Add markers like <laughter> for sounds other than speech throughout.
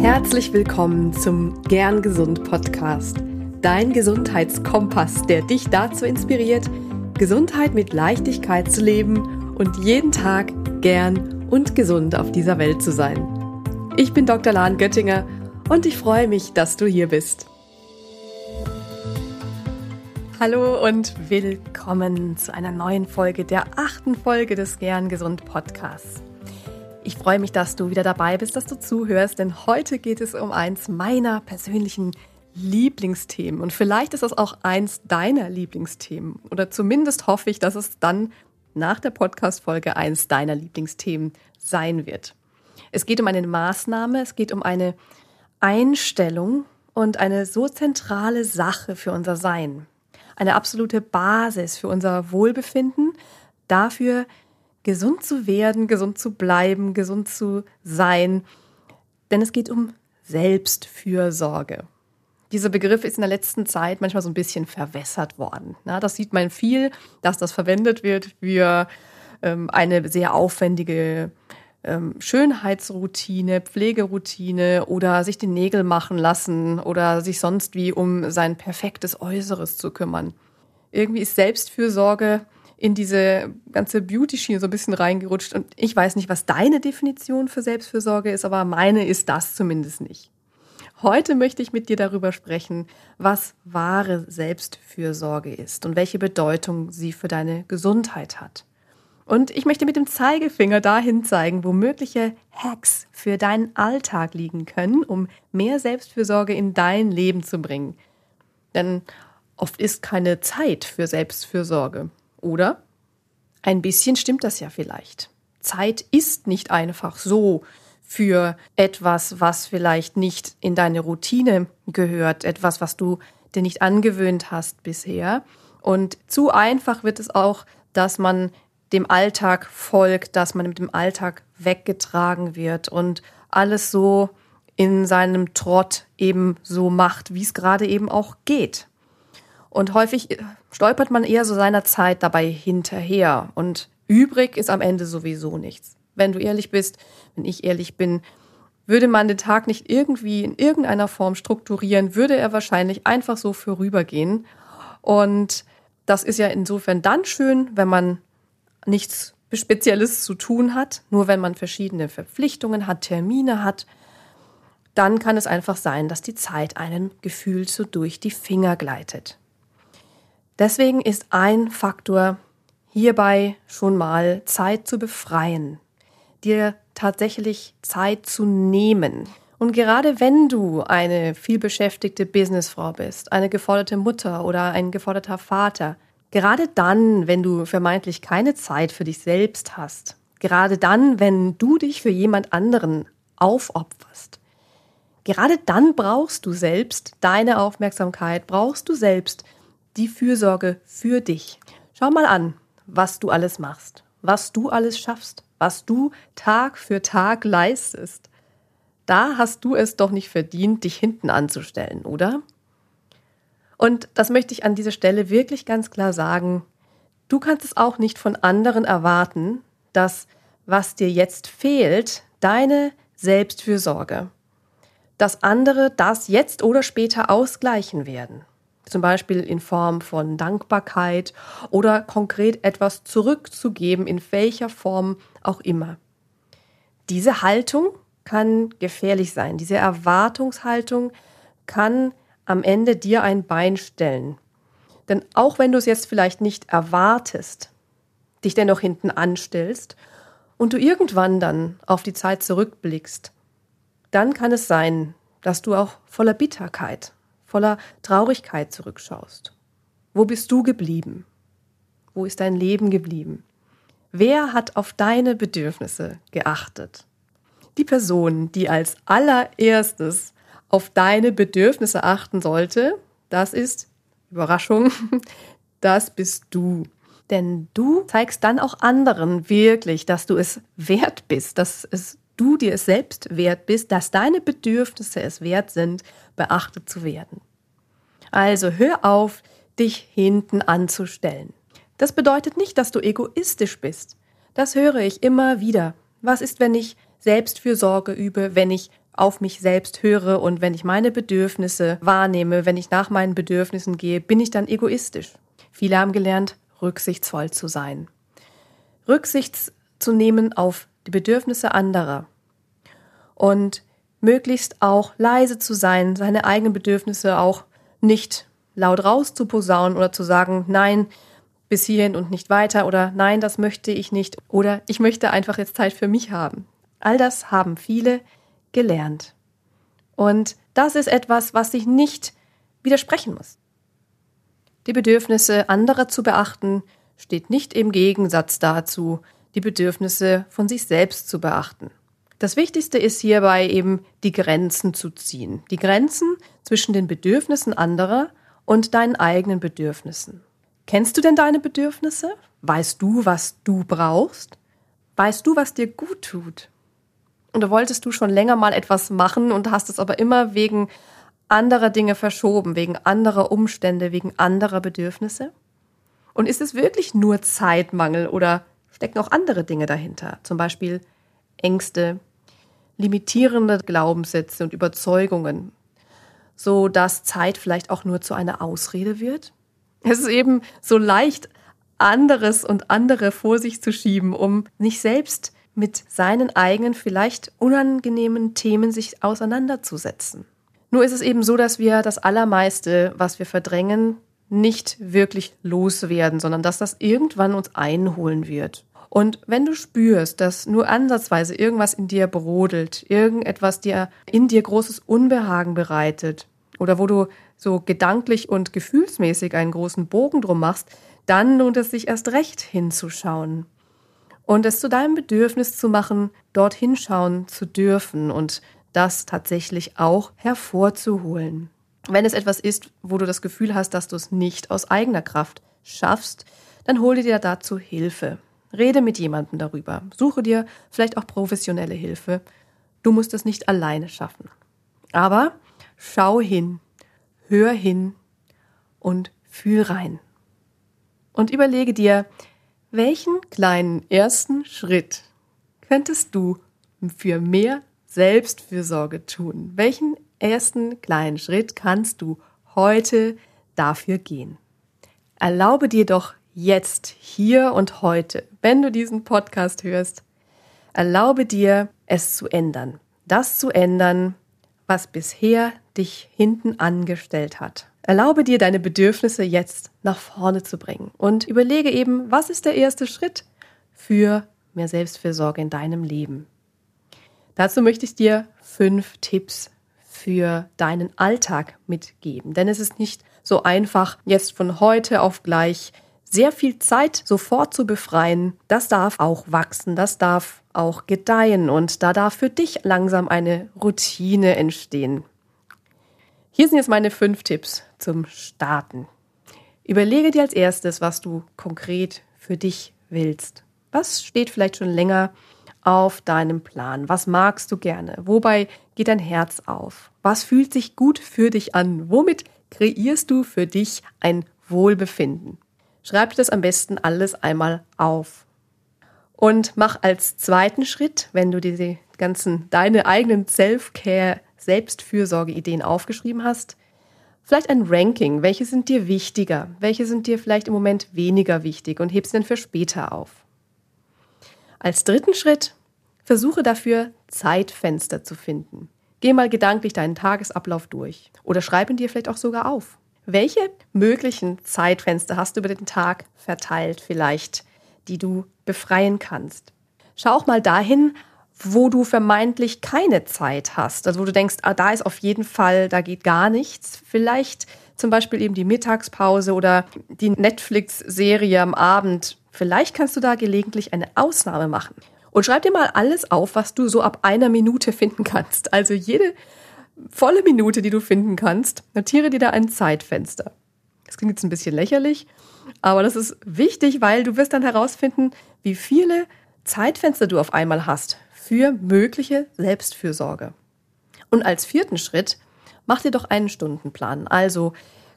Herzlich willkommen zum Gern Gesund Podcast, dein Gesundheitskompass, der dich dazu inspiriert, Gesundheit mit Leichtigkeit zu leben und jeden Tag gern und gesund auf dieser Welt zu sein. Ich bin Dr. Lahn Göttinger und ich freue mich, dass du hier bist. Hallo und willkommen zu einer neuen Folge, der achten Folge des Gern Gesund Podcasts. Ich freue mich, dass du wieder dabei bist, dass du zuhörst, denn heute geht es um eins meiner persönlichen Lieblingsthemen. Und vielleicht ist es auch eins deiner Lieblingsthemen. Oder zumindest hoffe ich, dass es dann nach der Podcast-Folge eins deiner Lieblingsthemen sein wird. Es geht um eine Maßnahme, es geht um eine Einstellung und eine so zentrale Sache für unser Sein. Eine absolute Basis für unser Wohlbefinden, dafür, gesund zu werden, gesund zu bleiben, gesund zu sein. Denn es geht um Selbstfürsorge. Dieser Begriff ist in der letzten Zeit manchmal so ein bisschen verwässert worden. Na, das sieht man viel, dass das verwendet wird für ähm, eine sehr aufwendige ähm, Schönheitsroutine, Pflegeroutine oder sich die Nägel machen lassen oder sich sonst wie um sein perfektes Äußeres zu kümmern. Irgendwie ist Selbstfürsorge in diese ganze Beauty-Schiene so ein bisschen reingerutscht. Und ich weiß nicht, was deine Definition für Selbstfürsorge ist, aber meine ist das zumindest nicht. Heute möchte ich mit dir darüber sprechen, was wahre Selbstfürsorge ist und welche Bedeutung sie für deine Gesundheit hat. Und ich möchte mit dem Zeigefinger dahin zeigen, wo mögliche Hacks für deinen Alltag liegen können, um mehr Selbstfürsorge in dein Leben zu bringen. Denn oft ist keine Zeit für Selbstfürsorge. Oder? Ein bisschen stimmt das ja vielleicht. Zeit ist nicht einfach so für etwas, was vielleicht nicht in deine Routine gehört, etwas, was du dir nicht angewöhnt hast bisher. Und zu einfach wird es auch, dass man dem Alltag folgt, dass man mit dem Alltag weggetragen wird und alles so in seinem Trott eben so macht, wie es gerade eben auch geht. Und häufig äh, stolpert man eher so seiner Zeit dabei hinterher. Und übrig ist am Ende sowieso nichts. Wenn du ehrlich bist, wenn ich ehrlich bin, würde man den Tag nicht irgendwie in irgendeiner Form strukturieren, würde er wahrscheinlich einfach so vorübergehen. Und das ist ja insofern dann schön, wenn man nichts Spezielles zu tun hat, nur wenn man verschiedene Verpflichtungen hat, Termine hat, dann kann es einfach sein, dass die Zeit einem gefühlt so durch die Finger gleitet. Deswegen ist ein Faktor hierbei schon mal Zeit zu befreien, dir tatsächlich Zeit zu nehmen. Und gerade wenn du eine vielbeschäftigte Businessfrau bist, eine geforderte Mutter oder ein geforderter Vater, gerade dann, wenn du vermeintlich keine Zeit für dich selbst hast, gerade dann, wenn du dich für jemand anderen aufopferst, gerade dann brauchst du selbst deine Aufmerksamkeit, brauchst du selbst die Fürsorge für dich. Schau mal an, was du alles machst, was du alles schaffst, was du Tag für Tag leistest. Da hast du es doch nicht verdient, dich hinten anzustellen, oder? Und das möchte ich an dieser Stelle wirklich ganz klar sagen. Du kannst es auch nicht von anderen erwarten, dass was dir jetzt fehlt, deine Selbstfürsorge, dass andere das jetzt oder später ausgleichen werden zum Beispiel in Form von Dankbarkeit oder konkret etwas zurückzugeben, in welcher Form auch immer. Diese Haltung kann gefährlich sein. Diese Erwartungshaltung kann am Ende dir ein Bein stellen. Denn auch wenn du es jetzt vielleicht nicht erwartest, dich dennoch hinten anstellst und du irgendwann dann auf die Zeit zurückblickst, dann kann es sein, dass du auch voller Bitterkeit voller Traurigkeit zurückschaust. Wo bist du geblieben? Wo ist dein Leben geblieben? Wer hat auf deine Bedürfnisse geachtet? Die Person, die als allererstes auf deine Bedürfnisse achten sollte, das ist, Überraschung, <laughs> das bist du. Denn du zeigst dann auch anderen wirklich, dass du es wert bist, dass es du dir es selbst wert bist, dass deine Bedürfnisse es wert sind, beachtet zu werden. Also hör auf, dich hinten anzustellen. Das bedeutet nicht, dass du egoistisch bist. Das höre ich immer wieder. Was ist, wenn ich Selbstfürsorge übe, wenn ich auf mich selbst höre und wenn ich meine Bedürfnisse wahrnehme, wenn ich nach meinen Bedürfnissen gehe, bin ich dann egoistisch. Viele haben gelernt, rücksichtsvoll zu sein. Rücksicht zu nehmen auf die Bedürfnisse anderer und möglichst auch leise zu sein, seine eigenen Bedürfnisse auch nicht laut rauszuposaunen oder zu sagen, nein, bis hierhin und nicht weiter oder nein, das möchte ich nicht oder ich möchte einfach jetzt Zeit für mich haben. All das haben viele gelernt. Und das ist etwas, was sich nicht widersprechen muss. Die Bedürfnisse anderer zu beachten, steht nicht im Gegensatz dazu, die Bedürfnisse von sich selbst zu beachten. Das Wichtigste ist hierbei eben, die Grenzen zu ziehen. Die Grenzen zwischen den Bedürfnissen anderer und deinen eigenen Bedürfnissen. Kennst du denn deine Bedürfnisse? Weißt du, was du brauchst? Weißt du, was dir gut tut? Und wolltest du schon länger mal etwas machen und hast es aber immer wegen anderer Dinge verschoben, wegen anderer Umstände, wegen anderer Bedürfnisse? Und ist es wirklich nur Zeitmangel oder stecken auch andere Dinge dahinter? Zum Beispiel Ängste, limitierende Glaubenssätze und Überzeugungen, so dass Zeit vielleicht auch nur zu einer Ausrede wird? Es ist eben so leicht, anderes und andere vor sich zu schieben, um nicht selbst mit seinen eigenen, vielleicht unangenehmen Themen sich auseinanderzusetzen. Nur ist es eben so, dass wir das Allermeiste, was wir verdrängen, nicht wirklich loswerden, sondern dass das irgendwann uns einholen wird. Und wenn du spürst, dass nur ansatzweise irgendwas in dir brodelt, irgendetwas dir in dir großes Unbehagen bereitet oder wo du so gedanklich und gefühlsmäßig einen großen Bogen drum machst, dann lohnt es sich erst recht hinzuschauen und es zu deinem Bedürfnis zu machen, dort hinschauen zu dürfen und das tatsächlich auch hervorzuholen. Wenn es etwas ist, wo du das Gefühl hast, dass du es nicht aus eigener Kraft schaffst, dann hole dir dazu Hilfe. Rede mit jemandem darüber. Suche dir vielleicht auch professionelle Hilfe. Du musst es nicht alleine schaffen. Aber schau hin, hör hin und fühl rein. Und überlege dir, welchen kleinen ersten Schritt könntest du für mehr Selbstfürsorge tun? Welchen ersten kleinen Schritt kannst du heute dafür gehen? Erlaube dir doch jetzt, hier und heute, wenn du diesen Podcast hörst, erlaube dir, es zu ändern. Das zu ändern, was bisher dich hinten angestellt hat. Erlaube dir, deine Bedürfnisse jetzt nach vorne zu bringen und überlege eben, was ist der erste Schritt für mehr Selbstfürsorge in deinem Leben. Dazu möchte ich dir fünf Tipps für deinen Alltag mitgeben, denn es ist nicht so einfach, jetzt von heute auf gleich sehr viel Zeit sofort zu befreien. Das darf auch wachsen, das darf auch gedeihen und da darf für dich langsam eine Routine entstehen. Hier sind jetzt meine fünf Tipps zum Starten. Überlege dir als erstes, was du konkret für dich willst. Was steht vielleicht schon länger auf deinem Plan? Was magst du gerne? Wobei geht dein Herz auf? Was fühlt sich gut für dich an? Womit kreierst du für dich ein Wohlbefinden? Schreib dir das am besten alles einmal auf. Und mach als zweiten Schritt, wenn du diese ganzen, deine eigenen Self-Care, Selbstfürsorge-Ideen aufgeschrieben hast, vielleicht ein Ranking. Welche sind dir wichtiger? Welche sind dir vielleicht im Moment weniger wichtig und hebst dann für später auf? Als dritten Schritt, versuche dafür Zeitfenster zu finden. Geh mal gedanklich deinen Tagesablauf durch oder schreib ihn dir vielleicht auch sogar auf. Welche möglichen Zeitfenster hast du über den Tag verteilt vielleicht, die du befreien kannst? Schau auch mal dahin, wo du vermeintlich keine Zeit hast. Also wo du denkst, ah, da ist auf jeden Fall, da geht gar nichts. Vielleicht zum Beispiel eben die Mittagspause oder die Netflix-Serie am Abend. Vielleicht kannst du da gelegentlich eine Ausnahme machen. Und schreib dir mal alles auf, was du so ab einer Minute finden kannst. Also jede volle Minute, die du finden kannst, notiere dir da ein Zeitfenster. Das klingt jetzt ein bisschen lächerlich, aber das ist wichtig, weil du wirst dann herausfinden, wie viele Zeitfenster du auf einmal hast für mögliche Selbstfürsorge. Und als vierten Schritt, mach dir doch einen Stundenplan. Also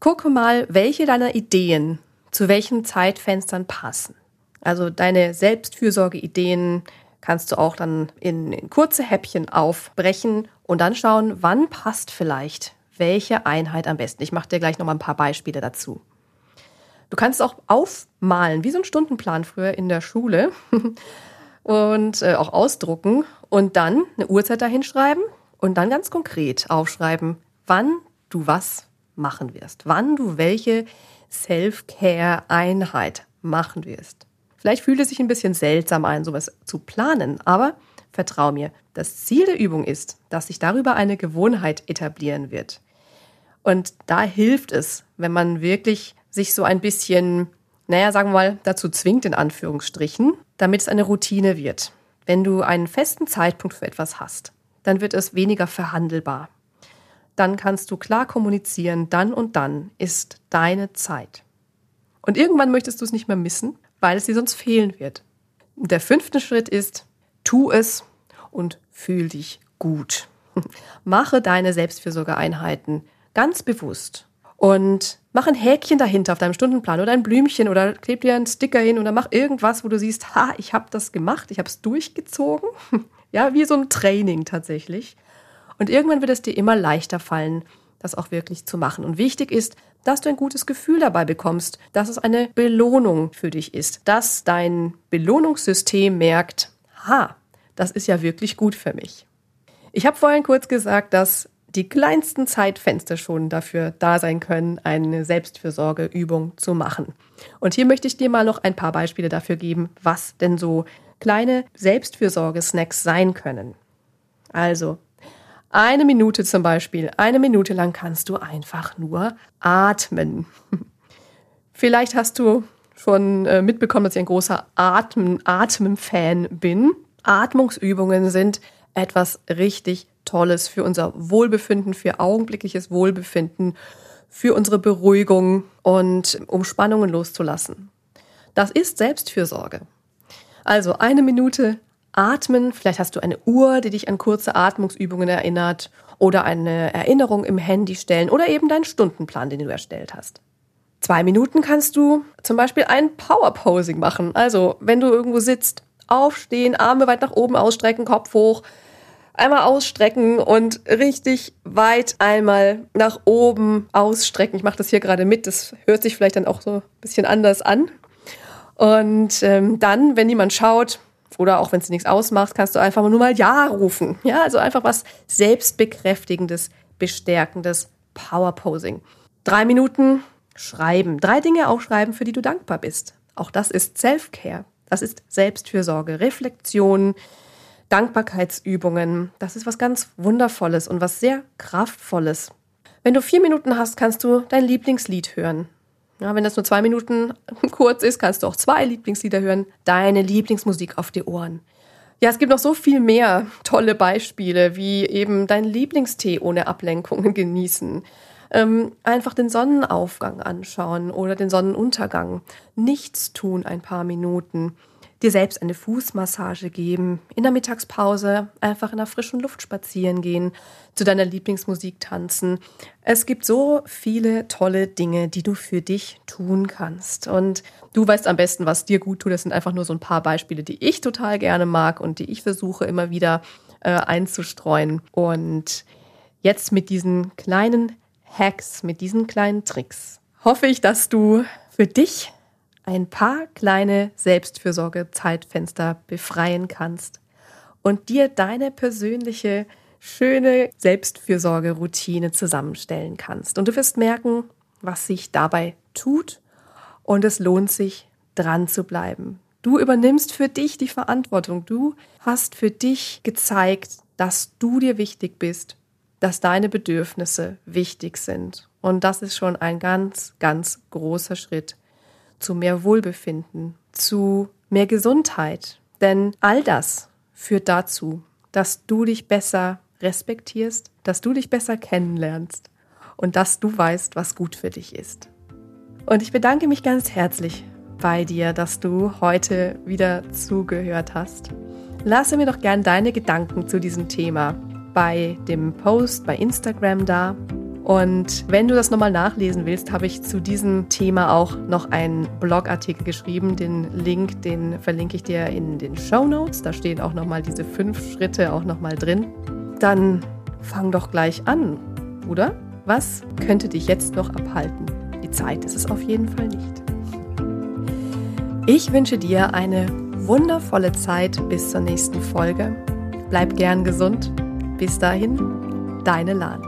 gucke mal, welche deiner Ideen zu welchen Zeitfenstern passen. Also deine Selbstfürsorge-Ideen kannst du auch dann in, in kurze Häppchen aufbrechen und dann schauen, wann passt vielleicht welche Einheit am besten. Ich mache dir gleich noch mal ein paar Beispiele dazu. Du kannst auch aufmalen, wie so ein Stundenplan früher in der Schule <laughs> und äh, auch ausdrucken und dann eine Uhrzeit dahinschreiben und dann ganz konkret aufschreiben, wann du was machen wirst, wann du welche Self-Care-Einheit machen wirst. Vielleicht fühlt es sich ein bisschen seltsam ein, sowas zu planen, aber vertrau mir, das Ziel der Übung ist, dass sich darüber eine Gewohnheit etablieren wird. Und da hilft es, wenn man wirklich sich so ein bisschen, naja, sagen wir mal, dazu zwingt, in Anführungsstrichen, damit es eine Routine wird. Wenn du einen festen Zeitpunkt für etwas hast, dann wird es weniger verhandelbar. Dann kannst du klar kommunizieren, dann und dann ist deine Zeit. Und irgendwann möchtest du es nicht mehr missen, weil es dir sonst fehlen wird. Der fünfte Schritt ist, tu es und fühl dich gut. <laughs> Mache deine Selbstfürsorgeeinheiten ganz bewusst und mach ein Häkchen dahinter auf deinem Stundenplan oder ein Blümchen oder kleb dir einen Sticker hin oder mach irgendwas, wo du siehst, ha, ich habe das gemacht, ich habe es durchgezogen. <laughs> ja, wie so ein Training tatsächlich. Und irgendwann wird es dir immer leichter fallen, das auch wirklich zu machen. Und wichtig ist, dass du ein gutes Gefühl dabei bekommst, dass es eine Belohnung für dich ist, dass dein Belohnungssystem merkt, ha, das ist ja wirklich gut für mich. Ich habe vorhin kurz gesagt, dass die kleinsten Zeitfenster schon dafür da sein können, eine Selbstfürsorgeübung zu machen. Und hier möchte ich dir mal noch ein paar Beispiele dafür geben, was denn so kleine Selbstfürsorge-Snacks sein können. Also, eine Minute zum Beispiel, eine Minute lang kannst du einfach nur atmen. <laughs> Vielleicht hast du schon äh, mitbekommen, dass ich ein großer Atmen, Atmen-Fan bin. Atmungsübungen sind etwas richtig Tolles für unser Wohlbefinden, für augenblickliches Wohlbefinden, für unsere Beruhigung und um Spannungen loszulassen. Das ist Selbstfürsorge. Also eine Minute atmen, vielleicht hast du eine Uhr, die dich an kurze Atmungsübungen erinnert oder eine Erinnerung im Handy stellen oder eben deinen Stundenplan, den du erstellt hast. Zwei Minuten kannst du zum Beispiel ein Power-Posing machen. Also wenn du irgendwo sitzt, aufstehen, Arme weit nach oben ausstrecken, Kopf hoch, einmal ausstrecken und richtig weit einmal nach oben ausstrecken. Ich mache das hier gerade mit, das hört sich vielleicht dann auch so ein bisschen anders an. Und ähm, dann, wenn jemand schaut, oder auch wenn es nichts ausmacht, kannst du einfach nur mal Ja rufen. Ja, also einfach was Selbstbekräftigendes, Bestärkendes, Powerposing. Drei Minuten schreiben. Drei Dinge aufschreiben, für die du dankbar bist. Auch das ist Self-Care. Das ist Selbstfürsorge, Reflexion, Dankbarkeitsübungen. Das ist was ganz Wundervolles und was sehr Kraftvolles. Wenn du vier Minuten hast, kannst du dein Lieblingslied hören. Ja, wenn das nur zwei Minuten <laughs> kurz ist, kannst du auch zwei Lieblingslieder hören. Deine Lieblingsmusik auf die Ohren. Ja, es gibt noch so viel mehr tolle Beispiele, wie eben dein Lieblingstee ohne Ablenkungen <laughs> genießen. Ähm, einfach den Sonnenaufgang anschauen oder den Sonnenuntergang. Nichts tun ein paar Minuten dir selbst eine Fußmassage geben, in der Mittagspause einfach in der frischen Luft spazieren gehen, zu deiner Lieblingsmusik tanzen. Es gibt so viele tolle Dinge, die du für dich tun kannst. Und du weißt am besten, was dir gut tut. Das sind einfach nur so ein paar Beispiele, die ich total gerne mag und die ich versuche immer wieder äh, einzustreuen. Und jetzt mit diesen kleinen Hacks, mit diesen kleinen Tricks hoffe ich, dass du für dich ein paar kleine Selbstfürsorge-Zeitfenster befreien kannst und dir deine persönliche, schöne Selbstfürsorge-Routine zusammenstellen kannst. Und du wirst merken, was sich dabei tut und es lohnt sich, dran zu bleiben. Du übernimmst für dich die Verantwortung. Du hast für dich gezeigt, dass du dir wichtig bist, dass deine Bedürfnisse wichtig sind. Und das ist schon ein ganz, ganz großer Schritt zu mehr Wohlbefinden, zu mehr Gesundheit. Denn all das führt dazu, dass du dich besser respektierst, dass du dich besser kennenlernst und dass du weißt, was gut für dich ist. Und ich bedanke mich ganz herzlich bei dir, dass du heute wieder zugehört hast. Lasse mir doch gern deine Gedanken zu diesem Thema bei dem Post bei Instagram da Und wenn du das nochmal nachlesen willst, habe ich zu diesem Thema auch noch einen Blogartikel geschrieben. Den Link, den verlinke ich dir in den Show Notes. Da stehen auch nochmal diese fünf Schritte auch nochmal drin. Dann fang doch gleich an, oder? Was könnte dich jetzt noch abhalten? Die Zeit ist es auf jeden Fall nicht. Ich wünsche dir eine wundervolle Zeit bis zur nächsten Folge. Bleib gern gesund. Bis dahin, deine Lahn.